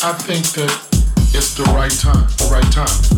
I think that it's the right time, the right time.